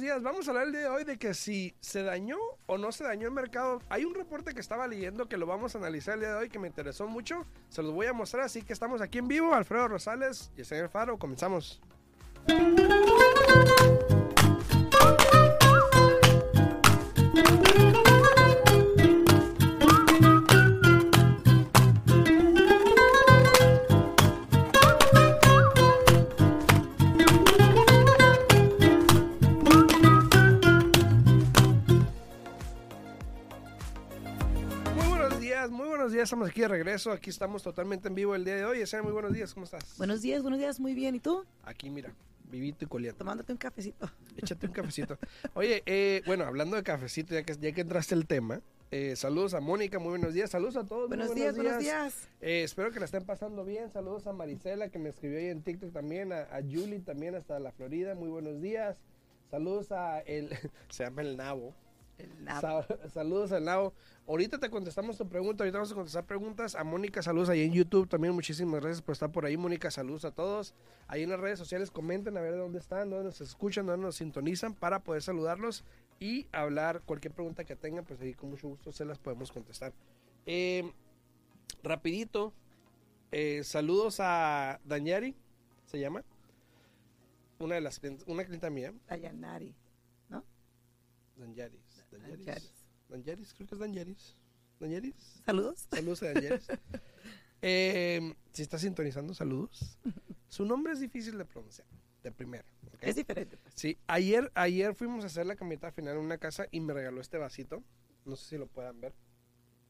días. Vamos a hablar el día de hoy de que si se dañó o no se dañó el mercado. Hay un reporte que estaba leyendo que lo vamos a analizar el día de hoy que me interesó mucho. Se los voy a mostrar, así que estamos aquí en vivo. Alfredo Rosales y el señor Faro, comenzamos. Estamos aquí de regreso. Aquí estamos totalmente en vivo el día de hoy. Yesenia, muy buenos días. ¿Cómo estás? Buenos días, buenos días, muy bien. ¿Y tú? Aquí, mira, vivito y coleando. Tomándote un cafecito. Échate un cafecito. Oye, eh, bueno, hablando de cafecito, ya que, ya que entraste el tema, eh, saludos a Mónica, muy buenos días. Saludos a todos. muy Buenos días, buenos días. Eh, espero que la estén pasando bien. Saludos a Marisela, que me escribió ahí en TikTok también. A, a Julie también, hasta la Florida. Muy buenos días. Saludos a el. se llama el Nabo. Saludos al Nabo. Ahorita te contestamos tu pregunta. Ahorita vamos a contestar preguntas. A Mónica, saludos ahí en YouTube. También muchísimas gracias por estar por ahí. Mónica, saludos a todos. Ahí en las redes sociales comenten a ver de dónde están, dónde nos escuchan, dónde nos sintonizan para poder saludarlos y hablar cualquier pregunta que tengan. Pues ahí con mucho gusto se las podemos contestar. Eh, rapidito, eh, saludos a Dañari, se llama. Una de las clientes- una clienta mía, Dayanari. Danyaris. Danyaris. Creo que es Danyaris. Danyaris. Saludos. Saludos a Danyaris. Eh, si está sintonizando, saludos. Su nombre es difícil de pronunciar, de primero. ¿ok? Es diferente. pues. Sí, ayer, ayer fuimos a hacer la caminata final en una casa y me regaló este vasito. No sé si lo puedan ver.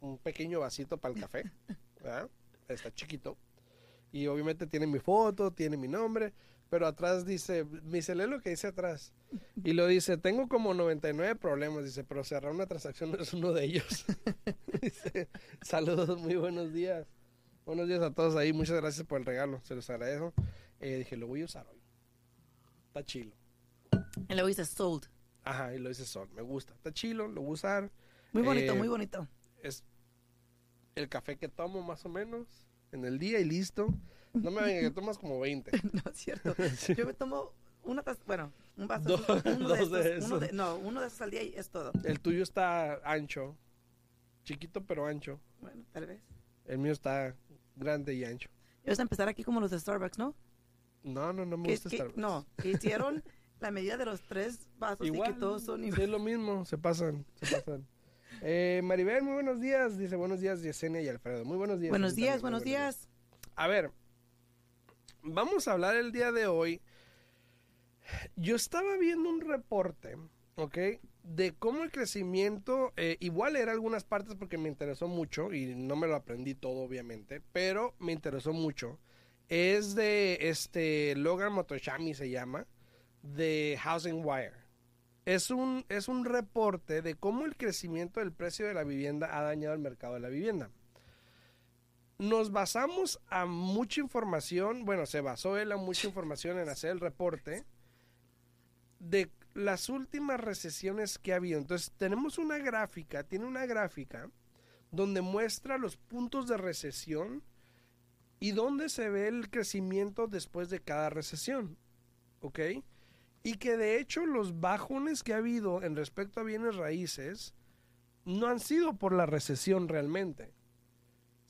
Un pequeño vasito para el café. ¿verdad? Está chiquito. Y obviamente tiene mi foto, tiene mi nombre. Pero atrás dice, me dice, lee lo que dice atrás. Y lo dice, tengo como 99 problemas. Dice, pero cerrar una transacción no es uno de ellos. dice, saludos, muy buenos días. Buenos días a todos ahí. Muchas gracias por el regalo. Se los agradezco. Eh, dije, lo voy a usar hoy. Está chilo. Y luego dice sold. Ajá, y lo dice Sol. Me gusta. Está chilo, lo voy a usar. Muy bonito, Eh, muy bonito. Es el café que tomo más o menos en el día y listo. No me venga que tomas como 20. No es cierto. Sí. Yo me tomo una taza, bueno, un vaso. Dos- uno dos de estos, uno esos. de- no, uno de esos al día y es todo. El tuyo está ancho. Chiquito pero ancho. Bueno, tal vez. El mío está grande y ancho. Ibas a empezar aquí como los de Starbucks, ¿no? No, no, no me gusta Starbucks. no, que hicieron la medida de los tres vasos y que todos son iguales. es lo mismo, se pasan, se pasan. Eh, Maribel, muy buenos días. Dice buenos días, Yesenia y Alfredo. Muy buenos días. Buenos días, buenos días. A ver, vamos a hablar el día de hoy. Yo estaba viendo un reporte, ¿ok? De cómo el crecimiento, eh, igual era algunas partes porque me interesó mucho y no me lo aprendí todo obviamente, pero me interesó mucho. Es de este Logan Motoshami se llama, de Housing Wire. Es un, es un reporte de cómo el crecimiento del precio de la vivienda ha dañado el mercado de la vivienda nos basamos a mucha información, bueno, se basó él a mucha información en hacer el reporte de las últimas recesiones que ha habido. Entonces, tenemos una gráfica, tiene una gráfica donde muestra los puntos de recesión y dónde se ve el crecimiento después de cada recesión. ¿Ok? Y que de hecho los bajones que ha habido en respecto a bienes raíces no han sido por la recesión realmente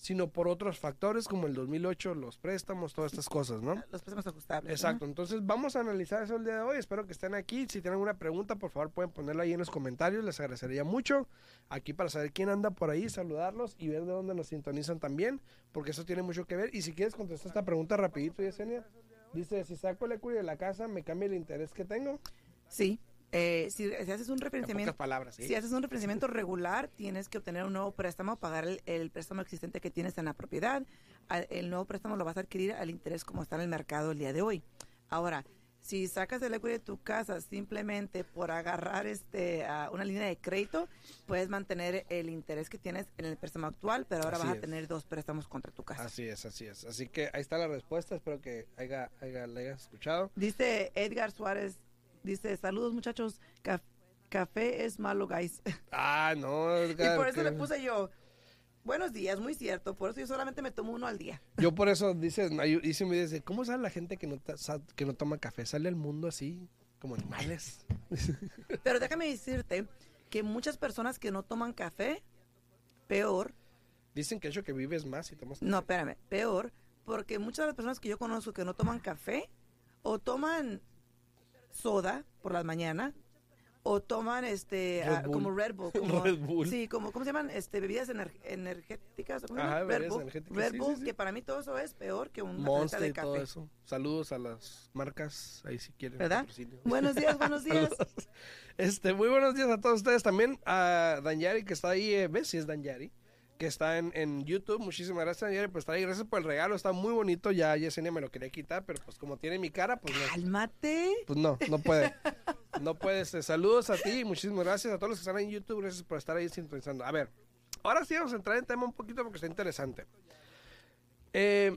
sino por otros factores como el 2008, los préstamos, todas estas cosas, ¿no? Los préstamos ajustables. Exacto, entonces vamos a analizar eso el día de hoy, espero que estén aquí, si tienen alguna pregunta, por favor pueden ponerla ahí en los comentarios, les agradecería mucho, aquí para saber quién anda por ahí, saludarlos y ver de dónde nos sintonizan también, porque eso tiene mucho que ver, y si quieres contestar esta pregunta rapidito, Yesenia, dice, si saco el equity de la casa, ¿me cambia el interés que tengo? Sí. Eh, si, si haces un En referenciamiento pocas palabras, ¿sí? Si haces un referenciamiento regular, tienes que obtener un nuevo préstamo, pagar el, el préstamo existente que tienes en la propiedad. El nuevo préstamo lo vas a adquirir al interés como está en el mercado el día de hoy. Ahora, si sacas el equity de tu casa simplemente por agarrar este a una línea de crédito, puedes mantener el interés que tienes en el préstamo actual, pero ahora Así vas es. a tener dos préstamos contra tu casa. Así es, así es. Así que ahí está la respuesta, espero que haya, haya, la hayas escuchado. Dice Edgar Suárez, dice, saludos muchachos, Caf- café es malo, guys. Ah, no, Y por eso que- le puse yo, buenos días, muy cierto, por eso yo solamente me tomo uno al día. Yo por eso dice, dice, me dice, ¿cómo sale la gente que no, que no toma café? Sale al mundo así, como animales. Pero déjame decirte que muchas personas que no toman café, peor, Dicen que hecho que vives más y tomas no, espérame, peor, porque muchas de las personas que yo conozco que no toman café o toman soda por las mañanas o toman este Red ah, como Red Bull, como, Red Bull. sí, como ¿cómo se llaman? Este bebidas ener- energéticas, ¿o ¿cómo Ajá, Red Bull, energéticas, Red sí, Bull, sí, sí. que para mí todo eso es peor que taza Monster de y todo café. eso. Saludos a las marcas, ahí si quieren. ¿Verdad? Buenos días, buenos días. Este, muy buenos días a todos ustedes. También a Danyari que está ahí, eh, ¿ves si es Danyari? Que está en, en YouTube. Muchísimas gracias, Danyari, por estar ahí. Gracias por el regalo. Está muy bonito. Ya Yesenia me lo quería quitar, pero pues como tiene mi cara, pues no. Cálmate. Pues no, no puede. No puede. Este, saludos a ti muchísimas gracias a todos los que están en YouTube. Gracias por estar ahí sintonizando. A ver, ahora sí vamos a entrar en tema un poquito porque está interesante. Eh,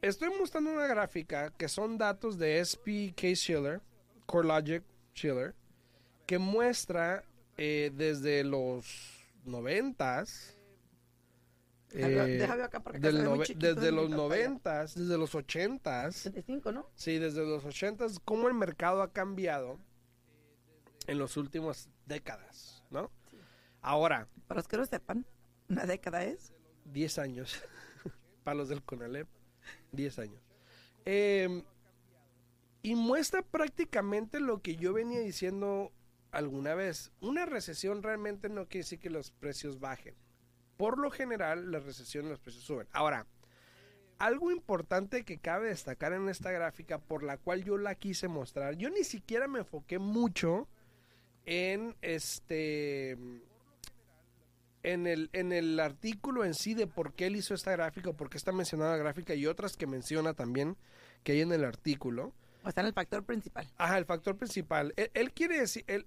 estoy mostrando una gráfica que son datos de SPK Schiller, CoreLogic Schiller, que muestra eh, desde los noventas. Eh, déjalo acá porque del desde los noventas, desde los ochentas, 75, ¿no? Sí, desde los 80 cómo el mercado ha cambiado en las últimas décadas, ¿no? Ahora, Para los que no sepan, una década es. 10 años. Para los del CONALEP, 10 años. Eh, y muestra prácticamente lo que yo venía diciendo alguna vez. Una recesión realmente no quiere decir que los precios bajen. Por lo general, la recesión los precios suben. Ahora, algo importante que cabe destacar en esta gráfica, por la cual yo la quise mostrar, yo ni siquiera me enfoqué mucho en este en el, en el artículo en sí de por qué él hizo esta gráfica, por qué está mencionada la gráfica y otras que menciona también que hay en el artículo. O está en el factor principal. Ajá, el factor principal. Él, él quiere decir, él-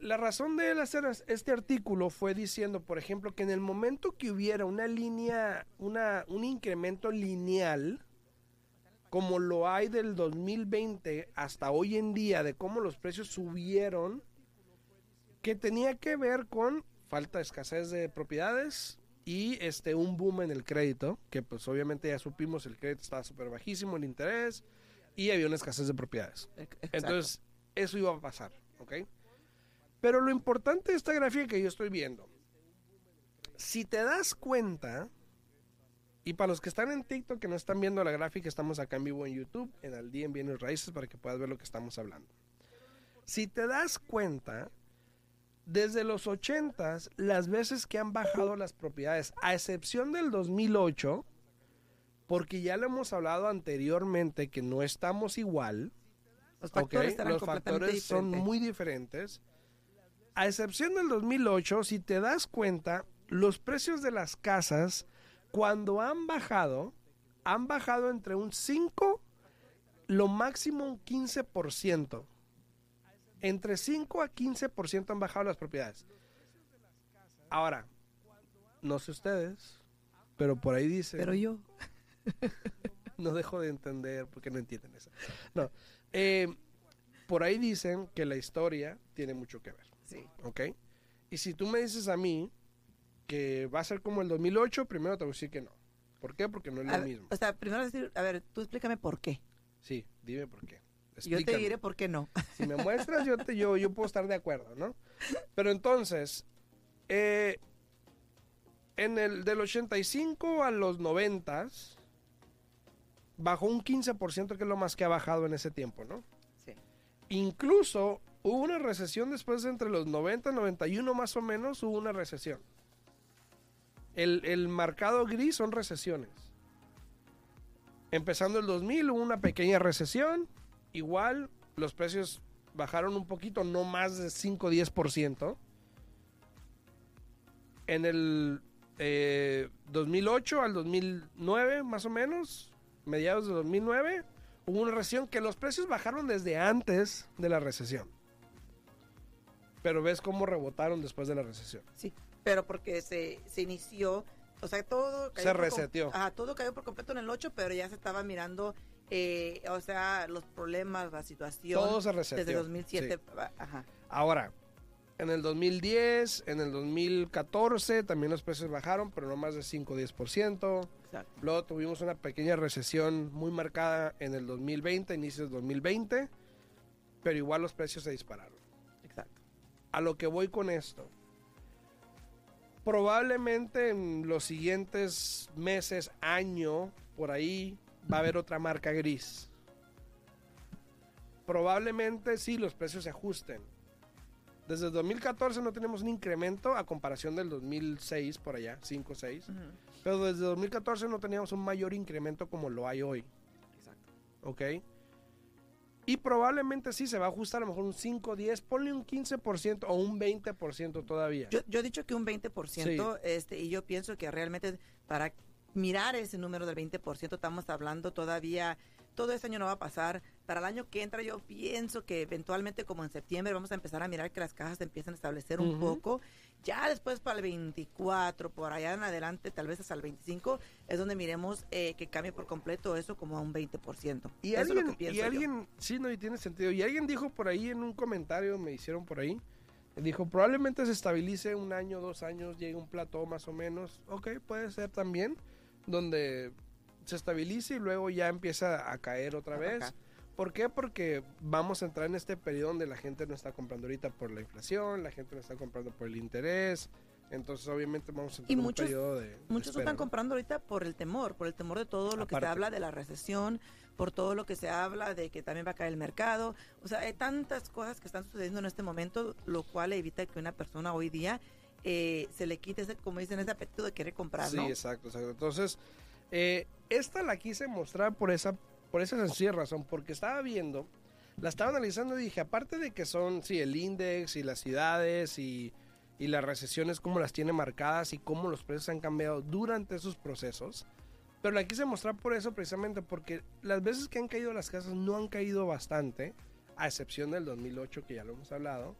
la razón de él hacer es- este artículo fue diciendo, por ejemplo, que en el momento que hubiera una línea, una, un incremento lineal, como lo hay del 2020 hasta hoy en día, de cómo los precios subieron, que tenía que ver con falta de escasez de propiedades y este un boom en el crédito, que pues obviamente ya supimos el crédito estaba súper bajísimo, el interés, y había una escasez de propiedades. Exacto. Entonces, eso iba a pasar, ¿ok? Pero lo importante de esta gráfica que yo estoy viendo, si te das cuenta, y para los que están en TikTok que no están viendo la gráfica, estamos acá en vivo en YouTube, en Al Día en Bienes Raíces, para que puedas ver lo que estamos hablando. Si te das cuenta, desde los 80 las veces que han bajado las propiedades, a excepción del 2008, porque ya lo hemos hablado anteriormente que no estamos igual, Los factores los factores son muy diferentes. A excepción del 2008, si te das cuenta, los precios de las casas, cuando han bajado, han bajado entre un 5, lo máximo un 15%. Entre 5 a 15% han bajado las propiedades. Ahora, no sé ustedes, pero por ahí dice Pero yo. no dejo de entender porque no entienden eso. No. Eh, por ahí dicen que la historia tiene mucho que ver, Sí. ¿ok? Y si tú me dices a mí que va a ser como el 2008, primero te voy a decir que no. ¿Por qué? Porque no es A lo ver, mismo. o sea, primero decir, a ver, tú explícame por qué. Sí, dime por qué. Yo te diré por qué no. Si me muestras, yo, te, yo, yo puedo estar de acuerdo, ¿no? Pero entonces, eh, en el del 85 a los 90, bajó un 15%, que es lo más que ha bajado en ese tiempo, ¿no? Sí. Incluso hubo una recesión después entre los 90 y 91 más o menos, hubo una recesión. El, el marcado gris son recesiones. Empezando el 2000 hubo una pequeña recesión, igual los precios bajaron un poquito, no más de 5 o 10%. En el eh, 2008 al 2009 más o menos, mediados de 2009, hubo una recesión que los precios bajaron desde antes de la recesión. Pero ves cómo rebotaron después de la recesión. Sí, pero porque se, se inició, o sea, todo Se por com- reseteó. Ajá, todo cayó por completo en el 8, pero ya se estaba mirando, eh, o sea, los problemas, la situación. Todo se reseteó. Desde 2007, sí. ajá. Ahora, en el 2010, en el 2014 también los precios bajaron, pero no más de 5 o 10%. Exacto. Luego tuvimos una pequeña recesión muy marcada en el 2020, inicios del 2020. pero igual los precios se dispararon. A lo que voy con esto. Probablemente en los siguientes meses, año, por ahí, va a haber otra marca gris. Probablemente sí, los precios se ajusten. Desde el 2014 no tenemos un incremento a comparación del 2006 por allá, 5 6. Ujú. Pero desde 2014 no teníamos un mayor incremento como lo hay hoy. Exacto. ¿ok? Y probablemente sí se va a ajustar a lo mejor un 5, 10, ponle un 15% o un 20% todavía. Yo, yo he dicho que un 20%, este, y yo pienso que realmente para mirar ese número del 20%, estamos hablando todavía, todo este año no va a pasar. Para el año que entra, yo pienso que eventualmente, como en septiembre, vamos a empezar a mirar que las cajas se empiezan a establecer un Ujú. poco. Ya después, para el 24, por allá en adelante, tal vez hasta el 25, es donde miremos eh, que cambie por completo eso como a un 20%. y eso es lo que pienso y yo. alguien, sí, no, y tiene sentido. Y alguien dijo por ahí en un comentario, me hicieron por ahí, dijo, probablemente se estabilice un año, dos años, llegue un plató más o menos. Ok, puede ser también, donde se estabilice y luego ya empieza a caer otra vez. ¿Por qué? Porque vamos a entrar en este periodo donde la gente no está comprando ahorita por la inflación, la gente no está comprando por el interés. Entonces, obviamente, vamos a entrar Y en un periodo de. de Muchos espera, están ¿no? comprando ahorita por el temor, por el temor de todo lo que se habla de la recesión, por todo lo que se habla de que también va a caer el mercado. O sea, hay tantas cosas que están sucediendo en este momento, lo cual evita que una persona hoy día eh, se le quite ese, como dicen, ese apetito de querer comprar, Sí, ¿no? exacto, exacto. Entonces, eh, esta la quise mostrar por esa, por esa sencilla razón, porque estaba viendo, la estaba analizando y dije, aparte de que son, sí, el index y las ciudades y, y las recesiones, cómo las tiene marcadas y cómo los precios han cambiado durante esos procesos, pero la quise mostrar por eso precisamente, porque las veces que han caído las casas no han caído bastante, a excepción del 2008, que ya lo hemos hablado,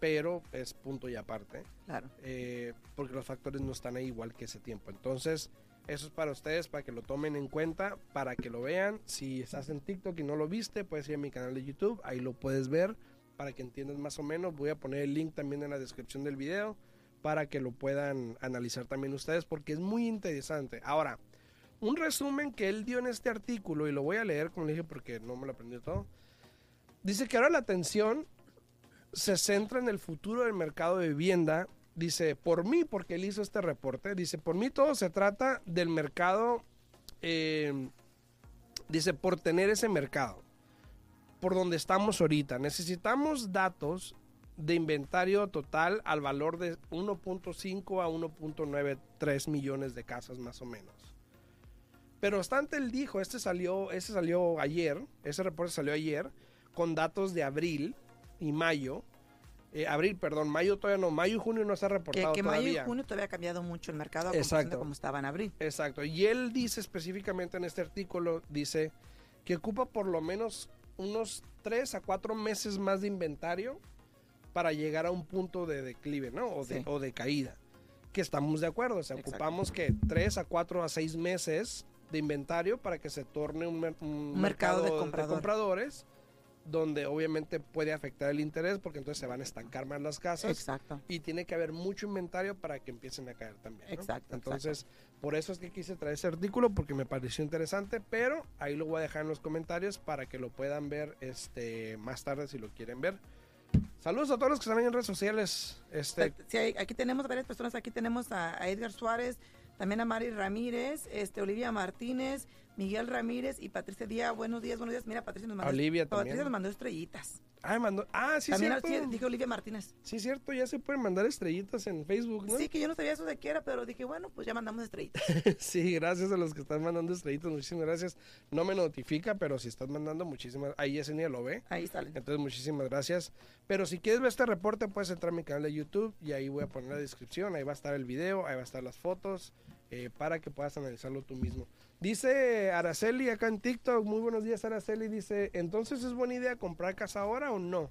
pero es punto y aparte Claro. eh, porque los factores no están ahí igual que ese tiempo. Entonces, eso es para ustedes, para que lo tomen en cuenta, para que lo vean. Si estás en TikTok y no lo viste, puedes ir a mi canal de YouTube, ahí lo puedes ver, para que entiendas más o menos. Voy a poner el link también en la descripción del video, para que lo puedan analizar también ustedes, porque es muy interesante. Ahora, un resumen que él dio en este artículo, y lo voy a leer, como le dije, porque no me lo aprendí todo. Dice que ahora la atención se centra en el futuro del mercado de vivienda. Dice, por mí, porque él hizo este reporte, dice, por mí todo se trata del mercado, eh, dice, por tener ese mercado, por donde estamos ahorita. Necesitamos datos de inventario total al valor de 1.5 a 1.93 millones de casas más o menos. Pero obstante, él dijo, este salió, este salió ayer, ese reporte salió ayer, con datos de abril y mayo. Eh, abril, perdón, mayo todavía no, mayo y junio no se ha Que, reportado que mayo y todavía. junio todavía ha cambiado mucho el mercado a Exacto. de como estaba en abril. Exacto. Y él dice específicamente en este artículo, dice que ocupa por lo menos unos 3 a 4 meses más de inventario para llegar a un punto de declive, ¿no? O de, Sí. o de caída. Que estamos de acuerdo. O sea, Exacto. ocupamos que 3 a 4 a 6 meses de inventario para que se torne un, mer- un mercado de comprador. compradores donde obviamente puede afectar el interés porque entonces se van a estancar más las casas Exacto. y tiene que haber mucho inventario para que empiecen a caer también. ¿no? Exacto, Entonces, por eso es que quise traer ese artículo porque me pareció interesante, pero ahí lo voy a dejar en los comentarios para que lo puedan ver este más tarde si lo quieren ver. Saludos a todos los que están en redes sociales. Este, Sí, aquí tenemos varias personas. Aquí tenemos a, a Edgar Suárez, también a Mari Ramírez, este Olivia Martínez, Miguel Ramírez y Patricia Díaz. Buenos días, buenos días. Mira, Patricia nos mandó, Olivia Patricia también. nos mandó estrellitas. Ah, mandó, ah, sí, también cierto. sí, dije Olivia Martínez. Sí, cierto, ya se pueden mandar estrellitas en Facebook, ¿no? Sí, que yo no sabía eso de qué era, pero dije, bueno, pues ya mandamos estrellitas. Sí, gracias a los que están mandando estrellitas, muchísimas gracias. No me notifica, pero si estás mandando, muchísimas, ahí ese ni lo ve. Ahí salen. Entonces, muchísimas gracias. Pero si quieres ver este reporte, puedes entrar a mi canal de YouTube y ahí voy a poner la descripción. Ahí va a estar el video, ahí va a estar las fotos eh, para que puedas analizarlo tú mismo. Dice Araceli acá en TikTok, muy buenos días Araceli, dice, entonces es buena idea comprar casa ahora o no?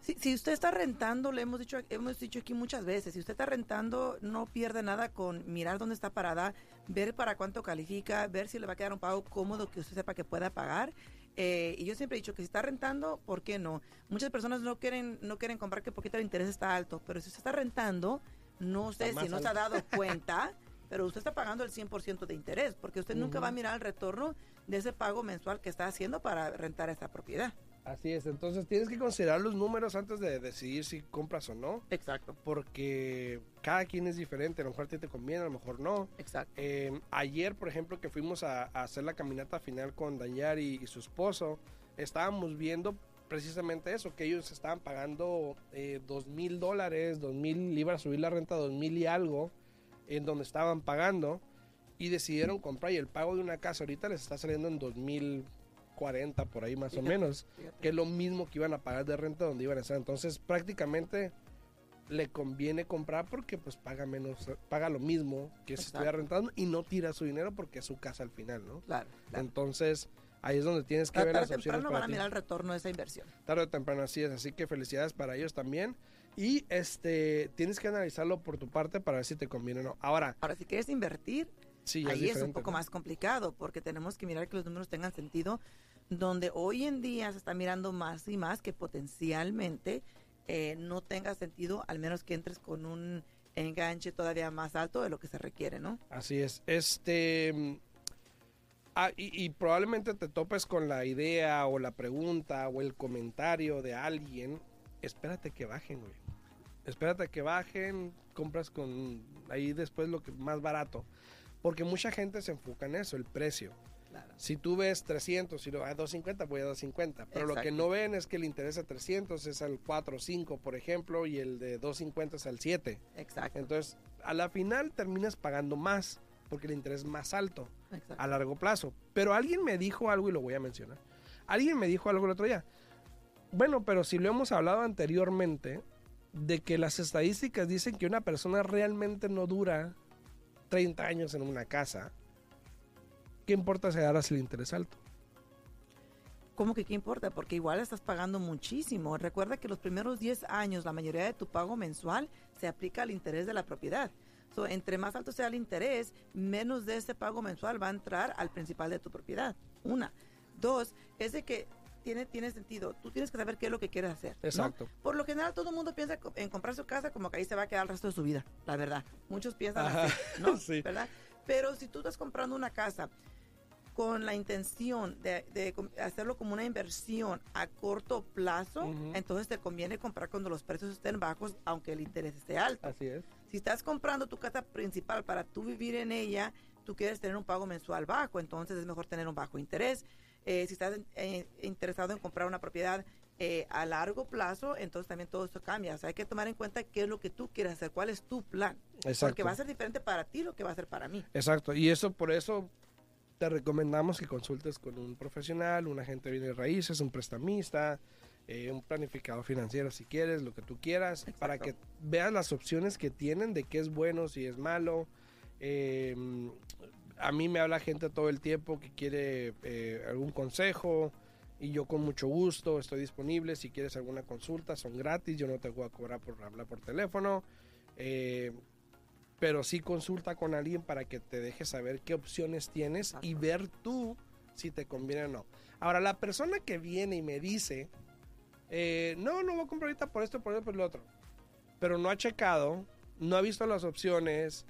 Si, si usted está rentando, le hemos dicho, hemos dicho aquí muchas veces, si usted está rentando, no pierde nada con mirar dónde está parada, ver para cuánto califica, ver si le va a quedar un pago cómodo que usted sepa que pueda pagar. Eh, y yo siempre he dicho que si está rentando, ¿por qué no? Muchas personas no quieren, no quieren comprar que porque el interés está alto, pero si usted está rentando, no sé si no se ha dado cuenta, pero usted está pagando el 100% de interés, porque usted nunca va a mirar el retorno de ese pago mensual que está haciendo para rentar esa propiedad. Así es, entonces tienes que considerar los números antes de decidir si compras o no, Exacto, porque cada quien es diferente, a lo mejor a ti te conviene, a lo mejor no. exacto. Eh, ayer, por ejemplo, que fuimos a, a hacer la caminata final con Dayari y, su esposo, estábamos viendo precisamente eso, que ellos estaban pagando eh, dos mil dólares, dos mil, a subir la renta dos mil y algo, en donde estaban pagando, y decidieron comprar, y el pago de una casa ahorita les está saliendo en dos mil cuarenta por ahí más o menos, fíjate. que es lo mismo que iban a pagar de renta donde iban a estar. Entonces, prácticamente le conviene comprar porque pues paga menos, paga lo mismo que si estuviera rentando y no tira su dinero porque es su casa al final, ¿no? Claro, claro. Entonces, ahí es donde tienes que Tarde ver o las opciones temprano van para a ti. mirar el retorno de esa inversión. Tarde o temprano así es, así que felicidades para ellos también. Y este tienes que analizarlo por tu parte para ver si te conviene o no. Ahora, Ahora, si quieres invertir, sí, ahí es un poco ¿no? más complicado porque tenemos que mirar que los números tengan sentido, donde hoy en día se está mirando más y más que potencialmente eh, no tenga sentido, al menos que entres con un enganche todavía más alto de lo que se requiere, ¿no? Así es. Este. ah, y, y probablemente te topes con la idea o la pregunta o el comentario de alguien. Espérate que bajen, güey. Espérate que bajen, compras con ahí después lo que más barato. Porque mucha gente se enfoca en eso, el precio. Claro. Si tú ves 300 y lo a 250, voy a 250. Pero lo que no ven es que el interés a 300 es al 4 o 5, por ejemplo, y el de 250 es al 7. Exacto. Entonces, a la final terminas pagando más porque el interés es más alto exacto. a largo plazo. Pero alguien me dijo algo y lo voy a mencionar. Alguien me dijo algo el otro día. Bueno, pero si lo hemos hablado anteriormente, de que las estadísticas dicen que una persona realmente no dura 30 años en una casa, ¿qué importa si agarras el interés alto? ¿Cómo que qué importa? Porque igual estás pagando muchísimo. Recuerda que los primeros 10 años, la mayoría de tu pago mensual se aplica al interés de la propiedad. So, entre más alto sea el interés, menos de ese pago mensual va a entrar al principal de tu propiedad. Una. Dos, es de que tiene, tiene sentido. Tú tienes que saber qué es lo que quieres hacer. ¿no? Exacto. Por lo general, todo el mundo piensa en comprar su casa como que ahí se va a quedar el resto de su vida, la verdad. Muchos piensan Ajá, así, ¿no? sí. ¿Verdad? Pero si tú estás comprando una casa con la intención de, hacerlo como una inversión a corto plazo, entonces te conviene comprar cuando los precios estén bajos, aunque el interés esté alto. Así es. Si estás comprando tu casa principal para tú vivir en ella, tú quieres tener un pago mensual bajo, entonces es mejor tener un bajo interés. Eh, si estás eh, interesado en comprar una propiedad eh, a largo plazo, entonces también todo esto cambia. O sea, hay que tomar en cuenta qué es lo que tú quieres hacer, cuál es tu plan. Exacto. Porque va a ser diferente para ti lo que va a ser para mí. Exacto, y eso por eso te recomendamos que consultes con un profesional, un agente de bienes raíces, un prestamista, eh, un planificador financiero si quieres, lo que tú quieras, para que veas las opciones que tienen de qué es bueno, si es malo. Eh, a mí me habla gente todo el tiempo que quiere eh, algún consejo y yo con mucho gusto estoy disponible. Si quieres alguna consulta, son gratis, yo no te voy a cobrar por hablar por teléfono. Eh, pero sí consulta con alguien para que te deje saber qué opciones tienes y ver tú si te conviene o no. Ahora, la persona que viene y me dice, eh, no, no voy a comprar ahorita por esto, por esto, por lo otro, pero no ha checado, no ha visto las opciones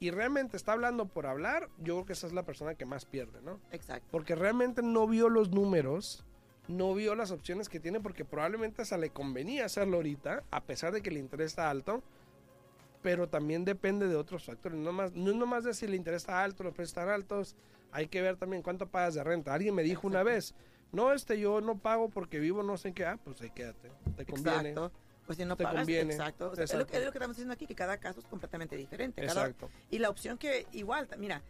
y realmente está hablando por hablar, yo creo que esa es la persona que más pierde, ¿no? Exacto. Porque realmente no vio los números, no vio las opciones que tiene, porque probablemente hasta le convenía hacerlo ahorita, a pesar de que el interés está alto, pero también depende de otros factores. No, más, no es nomás de si el interés está alto, los precios están altos, hay que ver también cuánto pagas de renta. Alguien me dijo una vez, no, este yo no pago porque vivo no sé qué, ah, pues ahí quédate, te conviene. Exacto. Pues si no Te pagas, conviene. exacto. O sea, Es, lo, Exacto. es lo que estamos diciendo aquí, que cada caso es completamente diferente. Cada- Exacto. y la opción que igual, mira,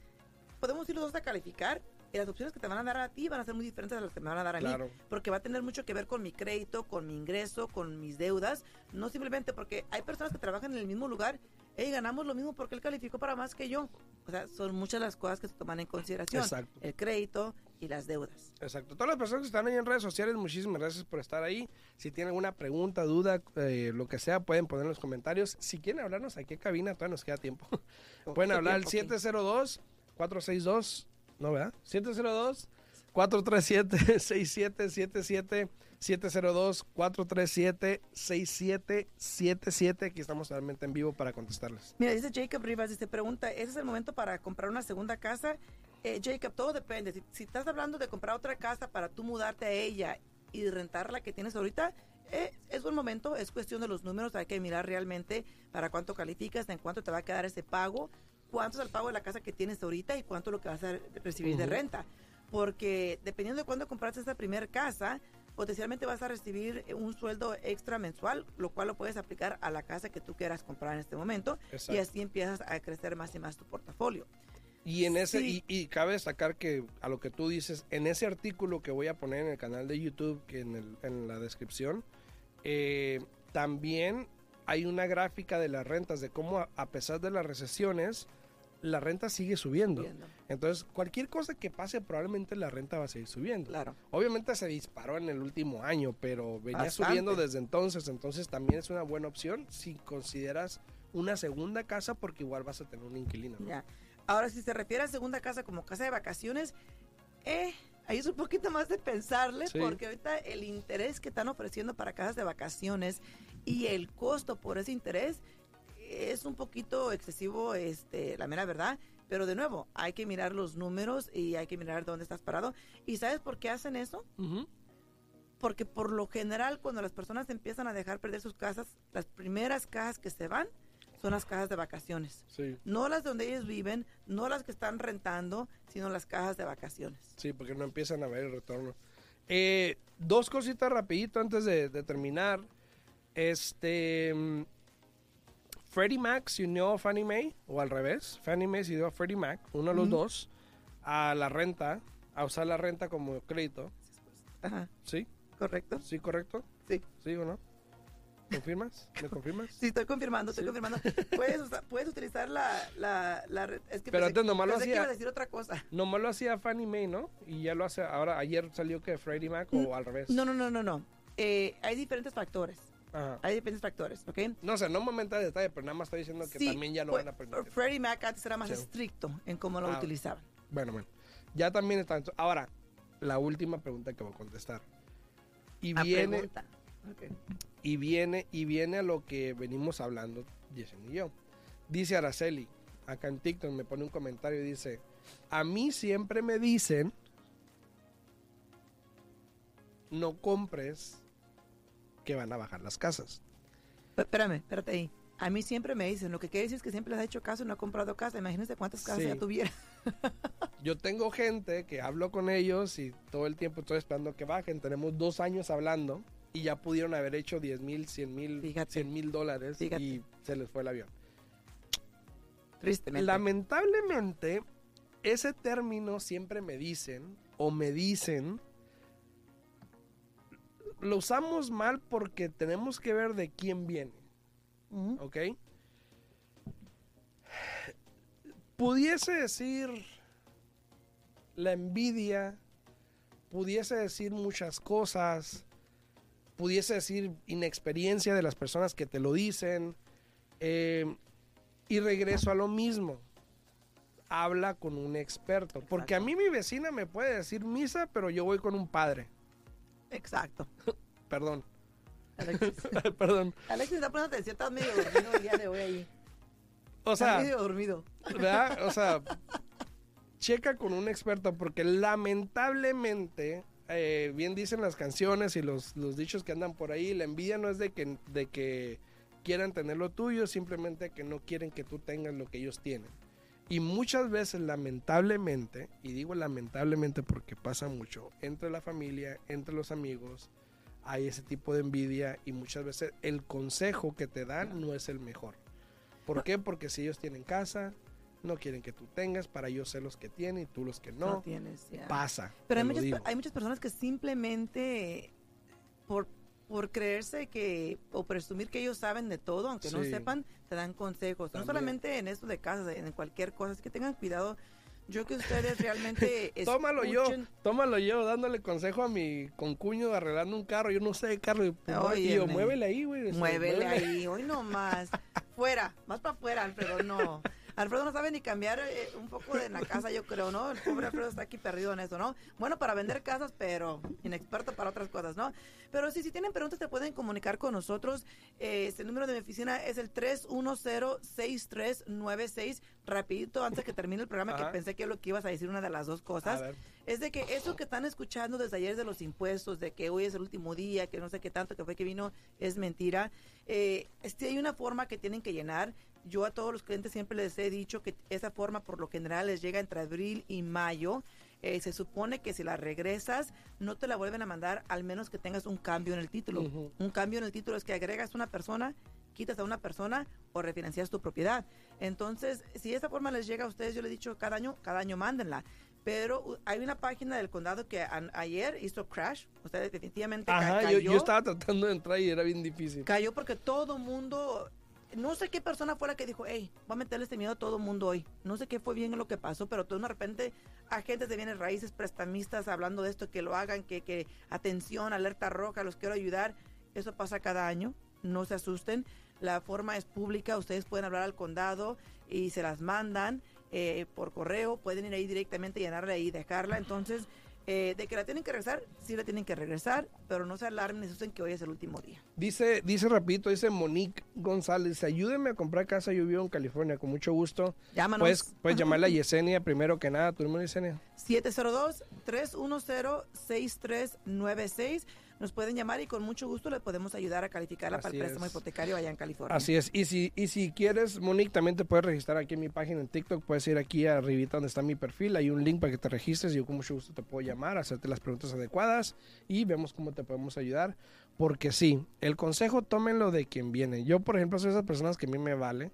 podemos ir los dos a calificar y las opciones que te van a dar a ti van a ser muy diferentes a las que me van a dar a mí. Claro. Porque va a tener mucho que ver con mi crédito, con mi ingreso, con mis deudas. No simplemente porque hay personas que trabajan en el mismo lugar y ganamos lo mismo porque él calificó para más que yo. O sea, son muchas las cosas que se toman en consideración. Exacto. El crédito y las deudas. Exacto. Todas las personas que están ahí en redes sociales, muchísimas gracias por estar ahí. Si tienen alguna pregunta, duda, eh, lo que sea, pueden poner en los comentarios. Si quieren hablarnos aquí en cabina, todavía nos queda tiempo. pueden hablar al sí. 702-462, ¿no, verdad? 702-437-6777. 702-437-6777. Aquí estamos totalmente en vivo para contestarles. Mira, dice Jacob Rivas, dice, pregunta, ¿ese es el momento para comprar una segunda casa? Eh, Jacob, todo depende. Si, si estás hablando de comprar otra casa para tú mudarte a ella y rentar la que tienes ahorita, eh, es buen momento, es cuestión de los números, hay que mirar realmente para cuánto calificas, en cuánto te va a quedar ese pago, cuánto es el pago de la casa que tienes ahorita y cuánto es lo que vas a recibir de renta. Porque dependiendo de cuándo compraste esa primera casa, potencialmente vas a recibir un sueldo extra mensual, lo cual lo puedes aplicar a la casa que tú quieras comprar en este momento y así empiezas a crecer más y más tu portafolio. Y en ese, Sí. y, y cabe destacar que a lo que tú dices, en ese artículo que voy a poner en el canal de YouTube, que en, el- en la descripción, eh, también hay una gráfica de las rentas, de cómo a, a pesar de las recesiones, la renta sigue subiendo. Entonces, cualquier cosa que pase, probablemente la renta va a seguir subiendo. Claro. Obviamente se disparó en el último año, pero venía Bastante. subiendo desde entonces, entonces también es una buena opción si consideras una segunda casa porque igual vas a tener un inquilino. ¿no? Ya. Ahora, si se refiere a segunda casa como casa de vacaciones, eh, ahí es un poquito más de pensarle, Sí. porque ahorita el interés que están ofreciendo para casas de vacaciones y el costo por ese interés es un poquito excesivo, este, la mera verdad. Pero de nuevo, hay que mirar los números y hay que mirar dónde estás parado. ¿Y sabes por qué hacen eso? Porque por lo general, cuando las personas empiezan a dejar perder sus casas, las primeras casas que se van son las casas de vacaciones. Sí, No las donde ellos viven, no las que están rentando, sino las casas de vacaciones. sí, porque no empiezan a ver el retorno. Eh, dos cositas rapidito antes de, de terminar. Este... mm, Freddie Mac se unió a Fannie Mae, o al revés, Fannie Mae se unió a Freddie Mac, uno de los dos, a la renta, a usar la renta como crédito. Ajá, ¿Sí? correcto. ¿Sí, correcto? Sí. ¿Sí o no? ¿Confirmas? ¿Me confirmas? Sí, estoy confirmando, estoy Sí. confirmando. Puedes, usa- puedes utilizar la, la, la es que Pero pensé, antes nomás lo que hacía- iba a decir otra cosa. Nomás lo hacía Fannie Mae, ¿no? Y ya lo hace, ahora ayer salió que Freddie Mac o al revés. No, no, no, no, no. Eh, hay diferentes factores. Ajá. Hay diferentes factores, ¿ok? No sé, no me aumenta de detalle, pero nada más estoy diciendo que Sí, también ya lo fue- van a permitir. Freddie Mac antes era más Sí. estricto en cómo lo Ah. utilizaban. Bueno, bueno. Ya también está. Ahora, la última pregunta que voy a contestar. Y A viene, pregunta. Y viene, y viene a lo que venimos hablando, Jason y yo. Dice Araceli, acá en TikTok me pone un comentario y dice, a mí siempre me dicen, no compres que van a bajar las casas. P- Espérame, espérate ahí. A mí siempre me dicen, lo que quiere decir es que siempre les ha hecho caso y no ha comprado casa. Imagínense cuántas casas Sí. ya tuviera. Yo tengo gente que hablo con ellos y todo el tiempo estoy esperando que bajen. Tenemos dos años hablando y ya pudieron haber hecho 10 mil, 100 mil, Fíjate. 100 mil dólares Fíjate. y se les fue el avión. Tristemente. Lamentablemente, ese término siempre me dicen o me dicen, lo usamos mal porque tenemos que ver de quién viene. Ujú. ¿ok? Pudiese decir la envidia, pudiese decir muchas cosas, pudiese decir inexperiencia de las personas que te lo dicen, eh, y regreso a lo mismo. Habla con un experto, porque a mí mi vecina me puede decir misa, pero yo voy con un padre. Exacto. Perdón, Alexis, perdón. Alexis está poniendo atención, estás medio dormido el día de hoy ahí. O Estás sea, medio dormido. ¿verdad? O sea, checa con un experto porque lamentablemente, eh, bien dicen las canciones y los, los dichos que andan por ahí, la envidia no es de que, de que quieran tener lo tuyo, simplemente que no quieren que tú tengas lo que ellos tienen. Y muchas veces, lamentablemente, y digo lamentablemente porque pasa mucho, entre la familia, entre los amigos, hay ese tipo de envidia y muchas veces el consejo que te dan no es el mejor. ¿Por qué? Porque si ellos tienen casa, no quieren que tú tengas, para ellos ser los que tienen y tú los que No, no. tienes. Pasa. Pero hay muchas, hay muchas personas que simplemente por, por creerse que o presumir que ellos saben de todo, aunque no sepan, te dan consejos. No solamente en esto de casas, en cualquier cosa. Así que tengan cuidado. Yo que ustedes realmente Tómalo yo, tómalo yo, dándole consejo a mi concuño arreglando un carro. Yo no sé de carro. Y, pues, Óyeme. y yo, muévele ahí, güey. Muévele ahí, hoy no más. fuera, más para afuera, Alfredo, no. Alfredo no sabe ni cambiar eh, un poco de la casa, yo creo, ¿no? El pobre Alfredo está aquí perdido en eso, ¿no? Bueno para vender casas, pero inexperto para otras cosas, ¿no? Pero sí, si tienen preguntas, te pueden comunicar con nosotros. Eh, este número de mi oficina es el 310-6396. Rapidito, antes que termine el programa, que pensé que lo que ibas a decir una de las dos cosas es de que eso que están escuchando desde ayer de los impuestos, de que hoy es el último día, que no sé qué tanto que fue que vino, es mentira. Eh, este, hay una forma que tienen que llenar. Yo a todos los clientes siempre les he dicho que esa forma por lo general les llega entre abril y mayo. Eh, se supone que si la regresas, no te la vuelven a mandar al menos que tengas un cambio en el título. Un cambio en el título es que agregas una persona, quitas a una persona o refinancias tu propiedad. Entonces, si esa forma les llega a ustedes, yo les he dicho cada año, cada año mándenla. Pero uh, hay una página del condado que an- ayer hizo crash. Ustedes definitivamente Ajá, cayó. yo, yo estaba tratando de entrar y era bien difícil. Cayó porque todo mundo, no sé qué persona fue la que dijo, hey, voy a meterle este miedo a todo mundo hoy. No sé qué fue bien lo que pasó, pero todo de repente agentes de bienes raíces, prestamistas hablando de esto, que lo hagan, que, que atención, alerta roja, los quiero ayudar. Eso pasa cada año, no se asusten. La forma es pública, ustedes pueden hablar al condado y se las mandan eh, por correo, pueden ir ahí directamente, llenarla ahí y dejarla. Entonces, eh, de que la tienen que regresar, sí la tienen que regresar, pero no se alarmen asusten que hoy es el último día. Dice, dice rapidito, dice Monique González, dice, ayúdeme a comprar casa, yo vivo en California, con mucho gusto. Llámanos. Puedes, puedes llamarle a Yesenia primero que nada, tu número Yesenia. 702-310-6396. Nos pueden llamar y con mucho gusto le podemos ayudar a calificarla para Así el préstamo es. hipotecario allá en California. Así es, y si, y si quieres, Monique, también te puedes registrar aquí en mi página en TikTok, puedes ir aquí arribita donde está mi perfil, hay un link para que te registres y yo con mucho gusto te puedo llamar, hacerte las preguntas adecuadas y vemos cómo te podemos ayudar, porque sí, el consejo tómenlo de quien viene. Yo, por ejemplo, soy esas personas que a mí me vale.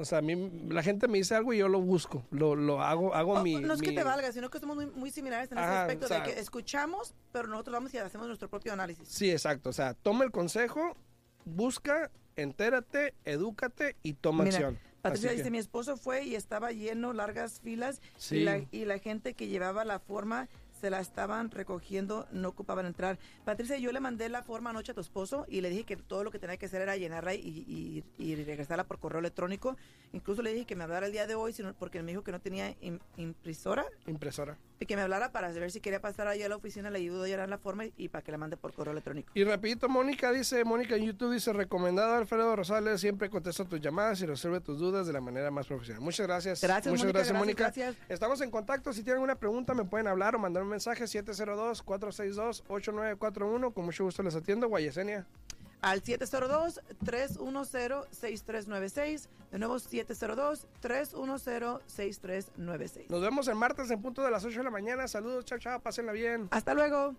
O sea, a mí la gente me dice algo y yo lo busco, lo, lo hago, hago Oh, mi... no es que te valga, sino que somos muy, muy similares en ese Ajá, aspecto o sea- de que escuchamos, pero nosotros vamos y hacemos nuestro propio análisis. Sí, exacto. O sea, toma el consejo, busca, entérate, edúcate y toma Mira, acción. Patricia que- dice, mi esposo fue y estaba lleno, largas filas, Sí. y, la, y la gente que llevaba la forma se la estaban recogiendo, no ocupaban entrar. Patricia, yo le mandé la forma anoche a tu esposo y le dije que todo lo que tenía que hacer era llenarla y, y- y regresarla por correo electrónico. Incluso le dije que me hablara el día de hoy, sino porque me dijo que no tenía im- impresora Impresora. Y que me hablara para saber si quería pasar allá a la oficina, le ayudo a llenar la forma y, y para que la mande por correo electrónico. Y rapidito, Mónica dice, Mónica en YouTube dice, recomendado Alfredo Rosales, siempre contesta tus llamadas y resuelve tus dudas de la manera más profesional. Muchas gracias. Gracias, Muchas Mónica, gracias, Mónica. gracias. Estamos en contacto. Si tienen alguna pregunta, me pueden hablar o mandar un mensaje 702-462-8941. Con mucho gusto les atiendo. Guayesenia. Al 702-310-6396. De nuevo, 702-310-6396. Nos vemos el martes en punto de las 8 de la mañana. Saludos, chao, chao, pásenla bien. Hasta luego.